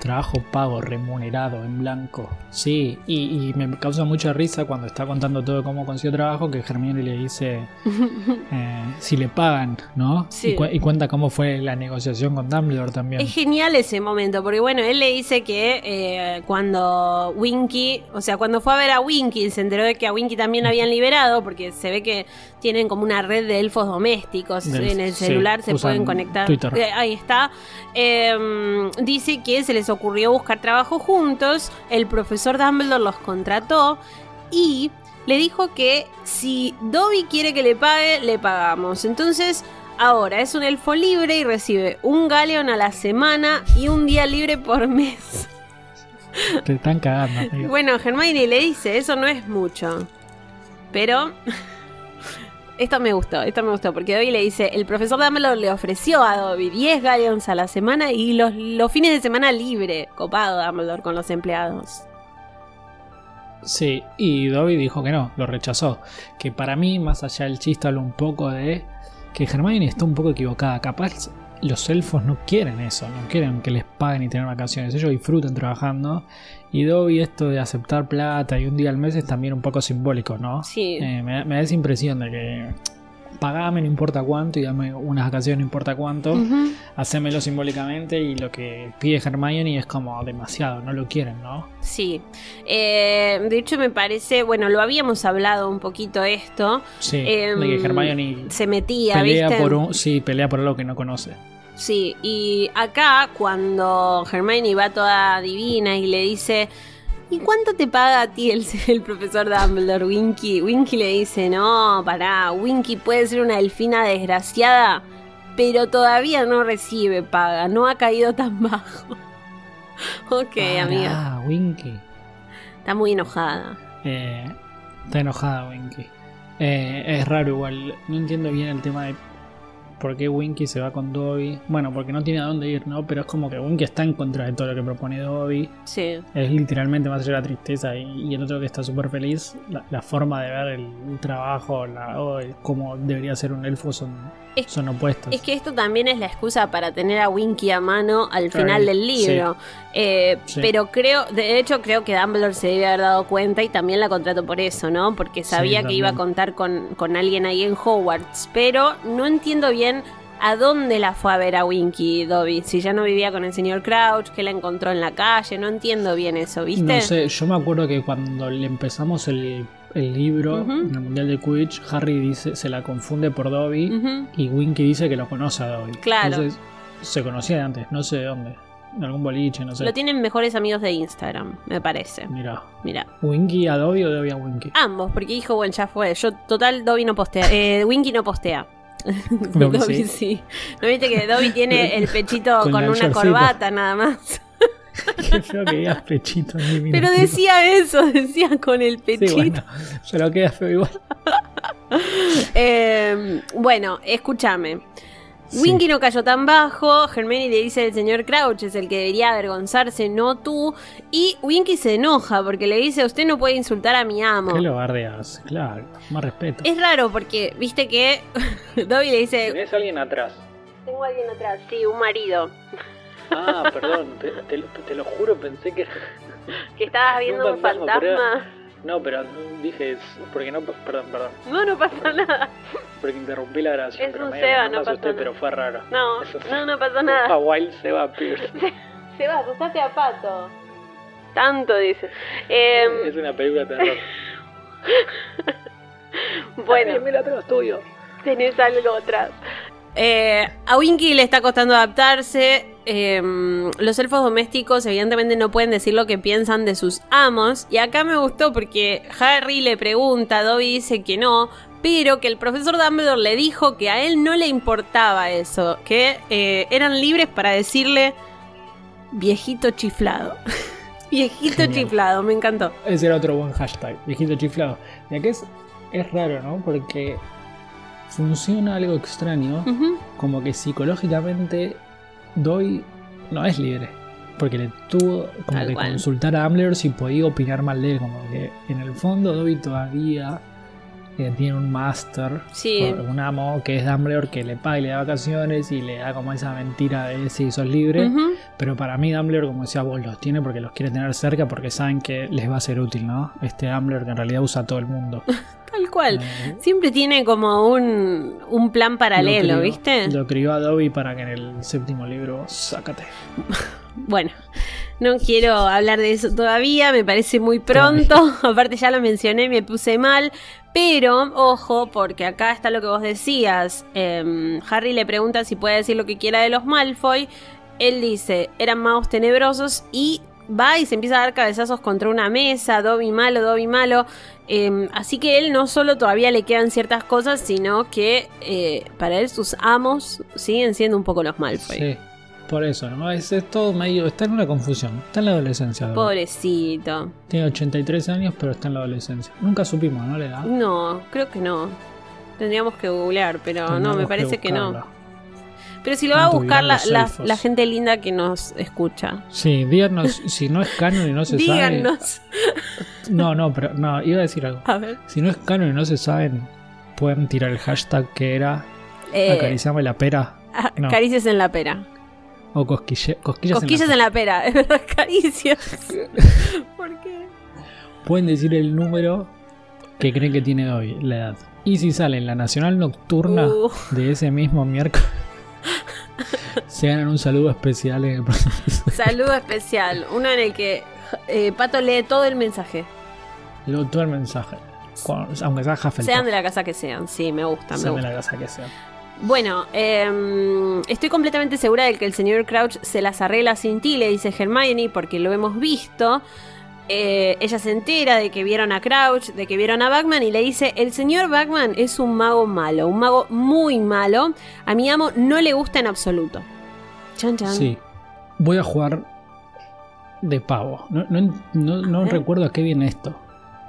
B: Trabajo pago, remunerado, en blanco. Sí, y, y me causa mucha risa cuando está contando todo cómo consiguió trabajo que Hermione le dice eh, si le pagan, ¿no?
A: Sí.
B: Y, cu- y cuenta cómo fue la negociación con Dumbledore también.
A: Es genial ese momento, porque bueno, él le dice que eh, cuando Winky, o sea, cuando fue a ver a Winky, se enteró de que a Winky también habían liberado, porque se ve que tienen como una red de elfos domésticos
B: Del-
A: en el
B: sí,
A: celular, se pueden conectar.
B: Twitter.
A: Eh, ahí está. Eh, dice que se les ocurrió buscar trabajo juntos, el profesor Dumbledore los contrató y le dijo que si Dobby quiere que le pague, le pagamos. Entonces, ahora es un elfo libre y recibe un galeón a la semana y un día libre por mes.
B: Te están cagando.
A: Bueno, Hermione le dice, eso no es mucho. Pero... Esto me gustó, esto me gustó, porque Dobby le dice, el profesor Dumbledore le ofreció a Dobby 10 galeons a la semana y los, los fines de semana libre, copado Dumbledore con los empleados.
B: Sí, y Dobby dijo que no, lo rechazó. Que para mí, más allá del chiste, habla un poco de que Hermione está un poco equivocada. Capaz los elfos no quieren eso, no quieren que les paguen y tener vacaciones. Ellos disfrutan trabajando. Y Dobby, esto de aceptar plata y un día al mes es también un poco simbólico, ¿no?
A: Sí.
B: Eh, me, me da esa impresión de que pagame no importa cuánto y dame unas vacaciones no importa cuánto.
A: Ujú.
B: Hacémelo simbólicamente y lo que pide Hermione es como demasiado, no lo quieren, ¿no?
A: Sí. Eh, de hecho, me parece, bueno, lo habíamos hablado un poquito esto.
B: Sí,
A: Em,
B: de que Hermione
A: Se metía,
B: pelea
A: ¿viste?
B: por un, sí, pelea por algo que no conoce.
A: Sí, y acá cuando Hermione va toda divina y le dice, ¿y cuánto te paga a ti el, el profesor Dumbledore, Winky? Winky le dice, no, pará, Winky puede ser una delfina desgraciada, pero todavía no recibe paga, no ha caído tan bajo. ok, amiga,
B: Ah, Winky.
A: está muy enojada.
B: Eh, está enojada Winky. Eh, es raro igual, no entiendo bien el tema de por qué Winky se va con Dobby. Bueno, porque no tiene a dónde ir, ¿no? Pero es como que Winky está en contra de todo lo que propone Dobby.
A: Sí,
B: Es literalmente más allá de la tristeza y, y el otro que está súper feliz. La, la forma de ver el, trabajo, la, o el- cómo debería ser un elfo son,
A: Es-
B: son opuestos.
A: Es que esto también es la excusa para tener a Winky a mano al
B: Claro,
A: final del libro. Eh,
B: Sí.
A: Pero creo, de hecho, creo que Dumbledore se debe haber dado cuenta y también la contrató por eso, ¿no? Porque sabía que iba a contar con, con alguien ahí en Hogwarts. Pero no entiendo bien a dónde la fue a ver a Winky Dobby. Si ya no vivía con el señor Crouch, que la encontró en la calle. No entiendo bien eso, ¿viste?
B: No sé, yo me acuerdo que cuando le empezamos el, el libro en el Mundial de Quidditch, Harry dice, se la confunde por Dobby y Winky dice que lo conoce a Dobby.
A: Claro.
B: Entonces, se conocía de antes, no sé de dónde. En algún boliche, no sé.
A: Lo tienen mejores amigos de Instagram, me parece.
B: Mira,
A: Mira.
B: ¿Winky a Dobby o Dobby a Winky?
A: Ambos, porque dijo, bueno, ya fue. Yo, total, Dobby no postea. Eh, Winky no postea.
B: Dobby
A: Dobby
B: sí.
A: sí. ¿No viste que Dobby tiene el pechito
B: Con
A: una corbata nada más?
B: Qué feo que digas pechito.
A: Pero decía eso, decía con el
B: Sí,
A: pechito.
B: bueno, se lo queda feo igual.
A: Eh, bueno, escúchame.
B: Sí.
A: Winky no cayó tan bajo, Hermione le dice el señor Crouch es el que debería avergonzarse, no tú. Y Winky se enoja porque le dice, usted no puede insultar a mi amo.
B: ¿Qué lo bardeas? Claro, más respeto.
A: Es raro porque, viste que Dobby le dice,
B: ¿Tenés alguien atrás?
A: tengo a alguien atrás, sí, un marido.
B: Ah, perdón, te, te lo- te lo juro, pensé que...
A: Que estabas viendo un
B: fantasma. No, pero dije, porque no, perdón, perdón,
A: No, no pasa nada.
B: porque interrumpí la grabación.
A: Es
B: pero
A: un
B: medio
A: Seba,
B: que
A: no
B: me
A: pasa
B: asusté,
A: nada.
B: pero fue raro.
A: No,
B: Eso sí.
A: no, no pasó
B: A
A: nada.
B: Wild Seba Pierce.
A: Se va, asustaste a Pato. Tanto dice. Eh,
B: es una película de terror.
A: bueno,
B: mira atrás tuyo.
A: tenés algo atrás. Eh, a Winky le está costando adaptarse. Eh, los elfos domésticos evidentemente no pueden decir lo que piensan de sus amos. Y acá me gustó porque Harry le pregunta, Dobby dice que no. pero que el profesor Dumbledore le dijo que a él no le importaba eso, que eh, eran libres para decirle viejito chiflado. viejito
B: Genial.
A: chiflado, me encantó.
B: Ese era otro buen hashtag, viejito chiflado. Ya que es, es raro, ¿no? Porque funciona algo extraño, como que psicológicamente Dobby no es libre. Porque le tuvo como
A: Tal
B: que
A: cual.
B: consultar a Dumbledore si podía opinar mal de él. Como que en el fondo Dobby todavía eh, tiene un máster,
A: Sí.
B: un amo que es Dumbledore que le paga y le da vacaciones y le da como esa mentira de si sos libre. Pero para mí Dumbledore, como decía vos, los tiene porque los quiere tener cerca porque saben que les va a ser útil, ¿no? Este Dumbledore que en realidad usa a todo el mundo.
A: Tal cual. Siempre tiene como un, un plan paralelo,
B: lo crió-
A: ¿viste?
B: Lo crió a Dobby para que en el séptimo libro, sácate.
A: Bueno, no quiero hablar de eso todavía, me parece muy pronto. Aparte ya lo mencioné, me puse mal. Pero, ojo, porque acá está lo que vos decías. Em, Harry le pregunta si puede decir lo que quiera de los Malfoy. Él dice, eran magos tenebrosos y va y se empieza a dar cabezazos contra una mesa, Dobby malo, Dobby malo. Em, así que él no solo todavía le quedan ciertas cosas, sino que eh, para él sus amos siguen siendo un poco los Malfoy.
B: Sí, por eso, ¿no? Es, es todo medio. Está en una confusión. Está en la adolescencia.
A: Pobrecito.
B: Tiene 83 años, pero está en la adolescencia. Nunca supimos, ¿no? Le da.
A: No, creo que no. Tendríamos que googlear, pero no, me parece que, no. Pero si lo va a buscar la, la- la gente linda que nos escucha.
B: Sí, díganos si no es canon y no se
A: Díganos.
B: sabe. No, no, pero no, iba a decir algo.
A: A ver.
B: Si no es canon y no se saben, pueden tirar el hashtag que era
A: Eh,
B: acariciame la pera no.
A: Caricias en la pera.
B: o cosquille- cosquillas,
A: Cosquillas
B: en
A: en la pera, es verdad, caricias. ¿Por qué?
B: Pueden decir el número que creen que tiene hoy, la edad. Y si sale en la Nacional Nocturna
A: Uh.
B: de ese mismo miércoles, se ganan un saludo especial en el episodio.
A: Saludo especial, uno en el que eh, Pato lee todo el mensaje.
B: Luego todo el mensaje. Aunque sea Hufflepuff.
A: Sean de la casa que sean, sí, me gusta, me
B: sean de la casa que sea.
A: Bueno, em, estoy completamente segura de que el señor Crouch se las arregla sin ti, le dice Hermione, porque lo hemos visto. Eh, ella se entera de que vieron a Crouch, de que vieron a Bagman y le dice, el señor Bagman es un mago malo, un mago muy malo. A mi amo no le gusta en absoluto. Chan, chan.
B: Sí. Voy a jugar de pavo. No, no, no- recuerdo a qué viene esto.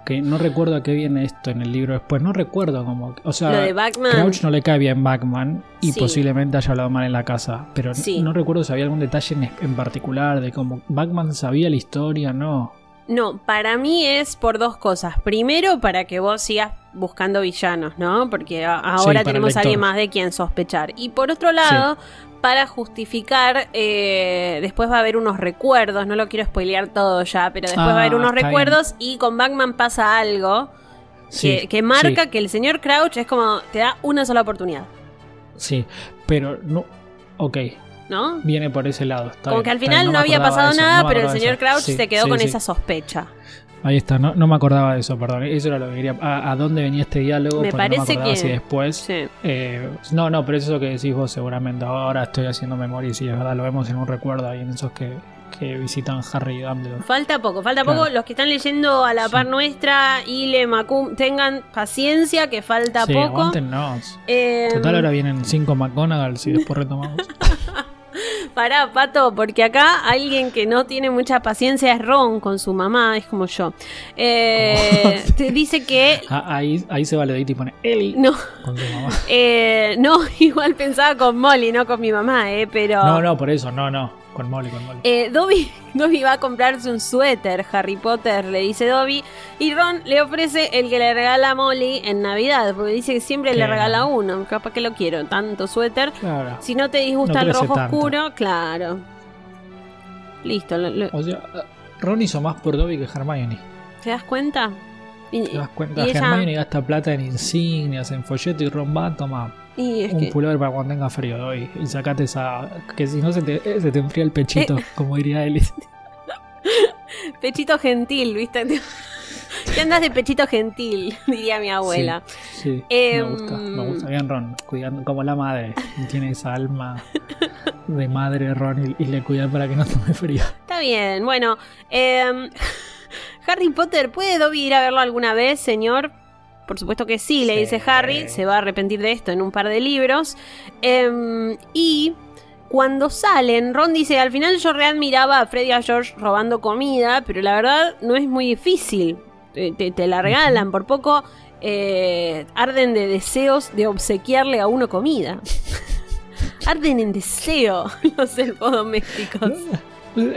B: Que no recuerdo a qué viene esto en el libro después. No recuerdo como. O sea,
A: Lo de.
B: Crouch no le cae bien Batman y
A: Sí.
B: posiblemente haya hablado mal en la casa. Pero
A: Sí.
B: no recuerdo si había algún detalle en, en particular de cómo Batman sabía la historia, no.
A: No, para mí es por dos cosas. Primero, para que vos sigas buscando villanos, ¿no? Porque ahora tenemos a alguien más de quien sospechar. Y por otro lado, para justificar, eh, después va a haber unos recuerdos, no lo quiero spoilear todo ya, pero después va a haber
B: Ah,
A: unos recuerdos y con Batman pasa algo
B: Sí,
A: que, que marca
B: sí,
A: que el señor Crouch es como, te da una sola oportunidad,
B: sí, pero no. Ok,
A: ¿no?
B: viene por ese lado. está
A: Como
B: bien,
A: que al final no, había pasado nada,
B: no
A: pero el señor. Crouch
B: Sí,
A: se quedó con esa sospecha.
B: Ahí está, no, no me acordaba de eso, perdón. Eso era lo que quería. ¿A, a dónde venía este diálogo?
A: Me parece
B: no me acordaba
A: que-
B: si después.
A: Sí.
B: eh, no, no, pero eso es lo que decís vos seguramente. Ahora estoy haciendo memoria y sí, es verdad, lo vemos en un recuerdo ahí en esos que, que visitan Harry y Dumbledore.
A: Falta poco, falta
B: Claro.
A: poco. Los que están leyendo a la
B: Sí.
A: par nuestra, Ile, Macum, tengan paciencia, que falta
B: sí,
A: poco.
B: aguántennos.
A: Eh,
B: Total, ahora vienen cinco McGonagall y después retomamos.
A: Pará, Pato, porque acá alguien que no tiene mucha paciencia es Ron con su mamá, es como yo. Eh, te dice que.
B: Ah, ahí, ahí se va Leodit y pone Eli
A: No,
B: con su mamá.
A: eh, no, igual pensaba con Molly, no con mi mamá, eh, pero.
B: No, no, por eso, no, no. Con Molly, con Molly.
A: Eh, Dobby, Dobby va a comprarse un suéter, Harry Potter le dice Dobby, y Ron le ofrece el que le regala a Molly en Navidad, porque dice que siempre le regala uno, capaz que lo quiero, tanto suéter.
B: Claro.
A: Si no te disgusta
B: No
A: el rojo
B: tanto.
A: oscuro, claro. Listo, lo- lo-
B: O sea, Ron hizo más por Dobby que Hermione.
A: ¿te das cuenta?
B: ¿Te das cuenta?
A: y ella-
B: Hermione gasta plata en insignias, en folleto y Ron va, toma
A: y es
B: un
A: que-
B: pullover para cuando tenga frío Dobby. Y sacate esa. Que si no se te, eh, se te enfría el pechito,
A: Eh.
B: como diría Ellis.
A: pechito gentil, ¿viste? ¿Qué andas de pechito gentil? Diría mi abuela.
B: Sí,
A: Em,
B: me gusta, me gusta. Bien Ron, cuidando como la madre. Tiene esa alma de madre Ron y, y le cuida para que no tome frío.
A: Está bien, bueno. em, Harry Potter, ¿puede Dobby ir a verlo alguna vez, señor? Por supuesto que sí, le
B: Sí.
A: dice Harry, se va a arrepentir de esto en un par de libros. Em, y cuando salen, Ron dice, al final yo readmiraba a Freddy y a George robando comida, pero la verdad no es muy difícil. Te la regalan, por poco eh, arden de deseos de obsequiarle a uno comida. arden en deseo los elfos domésticos.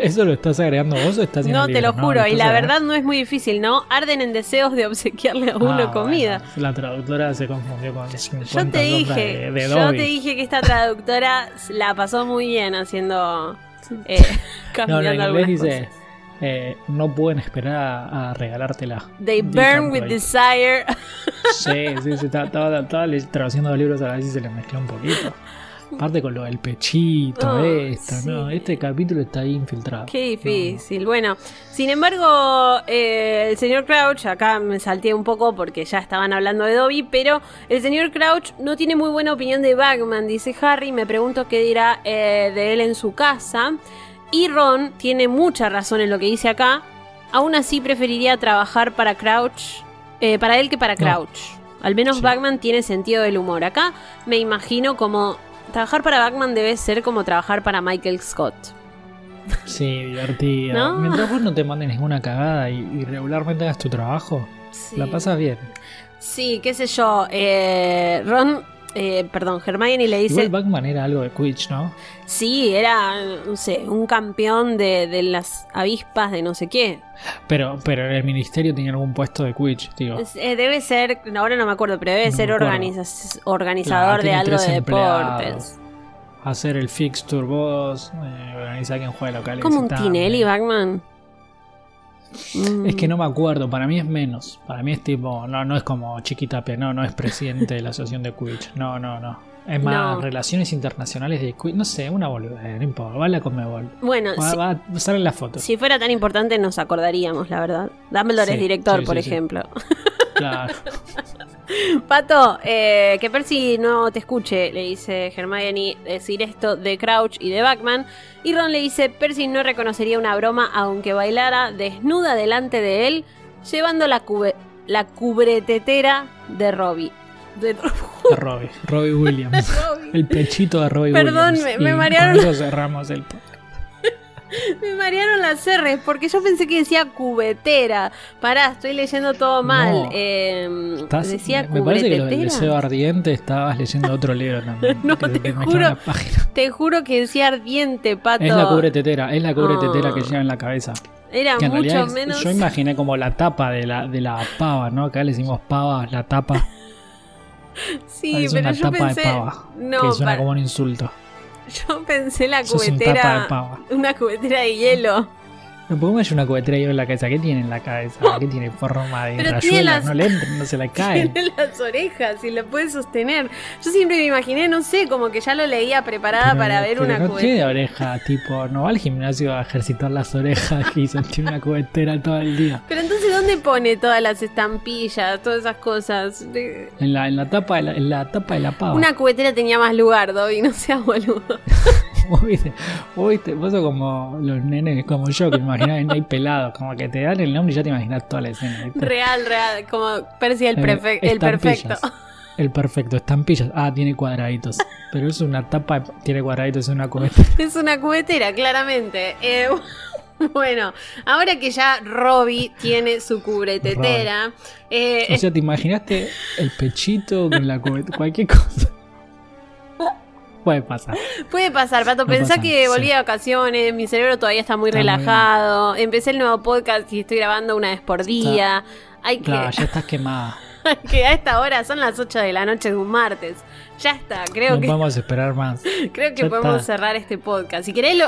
B: ¿Eso lo estás agregando vos o estás haciendo
A: No, te lo juro, y la verdad no es muy difícil, ¿no? Arden en deseos de obsequiarle a uno
B: Ah,
A: comida.
B: bueno, la traductora se confundió con 50
A: Yo te dije,
B: de, de
A: yo te dije que esta traductora la pasó muy bien haciendo eh,
B: No, no,
A: cambiando
B: en inglés dice,
A: cosas.
B: eh, no pueden esperar a, a regalártela.
A: They burn with desire.
B: Sí, sí, sí, estaba, estaba, estaba traduciendo los libros a ver si se le mezcló un poquito. Aparte con lo del pechito,
A: Oh,
B: esto,
A: sí.
B: ¿no? Este capítulo está ahí infiltrado.
A: Qué difícil. Bueno, sin embargo, eh, el señor Crouch, acá me salté un poco porque ya estaban hablando de Dobby, pero el señor Crouch no tiene muy buena opinión de Bagman, dice Harry. Me pregunto qué dirá eh, de él en su casa. Y Ron tiene mucha razón en lo que dice acá. Aún así, preferiría trabajar para Crouch, eh, para él que para
B: No.
A: Crouch. Al menos
B: Sí.
A: Bagman tiene sentido del humor. Acá me imagino como. Trabajar para Bagman debe ser como trabajar para Michael Scott.
B: Sí, divertido.
A: ¿No?
B: Mientras vos no te mandes ninguna cagada y, y regularmente hagas tu trabajo, la pasas bien.
A: Sí, qué sé yo. eh, Ron, eh, perdón, Hermione le dice.
B: Igual Batman era algo de Quidditch, ¿no?
A: Sí, era, no sé, un campeón de, de las avispas de no sé qué.
B: Pero, pero el ministerio tenía algún puesto de Quidditch, digo.
A: Eh, debe ser, ahora no me acuerdo, pero debe
B: No
A: ser organiza- organizador
B: Claro,
A: de algo de deportes.
B: Hacer el fixture boss, eh, organizar quién juega local.
A: Como un. Tinelli, Batman. Mm.
B: Es que no me acuerdo, para mí es menos. Para mí es tipo, no, no es como Chiquitapia, no, no es presidente de la asociación de Quidditch. No, no, no. Es más,
A: No.
B: relaciones internacionales de Quidditch. No sé, una boludez, no importa. Va a la Conmebol.
A: Bueno,
B: Va,
A: si,
B: va a la foto.
A: si fuera tan importante nos acordaríamos, la verdad. Dumbledore
B: Sí,
A: es director,
B: sí,
A: por
B: sí.
A: ejemplo.
B: Claro.
A: Pato, eh, que Percy no te escuche, le dice Hermione decir esto de Crouch y de Backman. Y Ron le dice, Percy no reconocería una broma aunque bailara desnuda delante de él, llevando la, cube- la cubretetera de Robbie. De
B: De Robbie. Robbie Williams.
A: Robbie.
B: El pechito de Robbie
A: Perdón,
B: Williams.
A: me- me
B: Y
A: marearon.
B: Con eso cerramos el podcast.
A: Me marearon las R's porque yo pensé que decía cubetera. Pará, estoy leyendo todo mal.
B: No.
A: Eh,
B: Estás-
A: decía
B: me parece que lo del deseo ardiente estabas leyendo otro libro también.
A: No, te
B: mezcló
A: juro. Te juro que decía ardiente, pato.
B: Es la cubretetera, es la cubretetera
A: Ah.
B: que lleva en la cabeza.
A: Era
B: Que
A: mucho
B: es-
A: menos.
B: yo imaginé como la tapa de la, de la pava, ¿no? Acá le decimos pava, la tapa.
A: Sí,
B: es
A: pero
B: una
A: yo
B: tapa
A: pensé.
B: de pava.
A: No,
B: que suena como un insulto.
A: yo pensé la
B: un
A: cubetera. Una cubetera de hielo.
B: No podemos hay una cubetera ahí en la cabeza. ¿Qué tiene en la cabeza? ¿Qué tiene forma de
A: Pero tiene
B: rayuela?
A: las-
B: No le entra, no se le cae.
A: Tiene las orejas y lo puede sostener. Yo siempre me imaginé, no sé, como que ya lo leía preparada
B: Pero-
A: para ver una
B: no
A: cubetera.
B: tiene oreja, tipo, no va al gimnasio a ejercitar las orejas y sentir una cubetera todo el día.
A: Pero entonces, ¿dónde pone todas las estampillas, todas esas cosas?
B: En la, en la tapa de la, en la tapa de la pava.
A: Una cubetera tenía más lugar, Dobby, no seas boludo.
B: Vos viste, vos vos sos como los nenes como yo que imaginan ahí pelados, como que te dan el nombre y ya te imaginas toda la escena. ¿viste?
A: Real, real, como Percy el,
B: Eh,
A: el perfecto.
B: El perfecto, estampillas. Ah, tiene cuadraditos. Pero es una tapa, tiene cuadraditos, es una cubeta.
A: Es una cubetera, claramente. Eh, bueno, ahora que ya Robbie tiene su cubretetera, eh,
B: O sea, te imaginaste el pechito con la cubeta, cualquier cosa. Puede pasar.
A: puede pasar, Pato.
B: No
A: Pensá que
B: sí.
A: volví de vacaciones, mi cerebro todavía está muy
B: Está muy
A: relajado. Empecé el nuevo podcast y estoy grabando una vez por día. Hay que,
B: Claro, ya estás quemada.
A: que a esta hora son las 8 de la noche de un martes. Ya está, creo
B: No
A: que
B: podemos esperar más.
A: Creo que
B: Ya
A: podemos
B: está.
A: cerrar este podcast. Si querés, lo,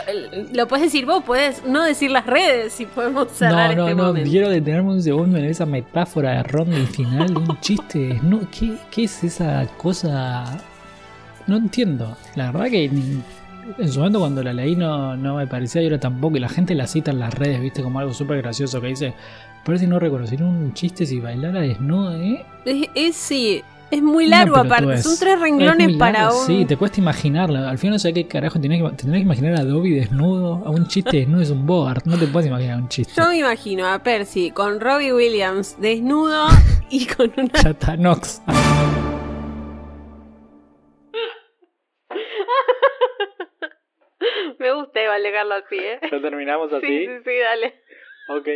A: lo puedes decir vos, podés no decir las redes si podemos cerrar
B: no, no,
A: este
B: no,
A: momento.
B: quiero detenerme un segundo en esa metáfora de Ron del final de un chiste. No, ¿qué, ¿Qué es esa cosa? No entiendo. La verdad que ni- en su momento cuando la leí no, no me parecía y ahora tampoco. Y la gente la cita en las redes, viste, como algo súper gracioso que dice, parece no reconocer un chiste si bailara desnuda, ¿eh?
A: Es, es- sí, es muy largo aparte. Son tres
B: Es
A: renglones para
B: largo,
A: un.
B: Sí, te cuesta imaginarlo. Al final no sé qué carajo tenés que, tendrás que imaginar a Dobby desnudo. A un chiste desnudo es un Bogart. No te puedes imaginar un chiste.
A: Yo me imagino a Percy con Robbie Williams desnudo y con una...
B: Ya está,
A: Me gusta igual dejarlo así, ¿eh?
B: Ya terminamos
A: Sí, sí, sí, dale.
B: Ok.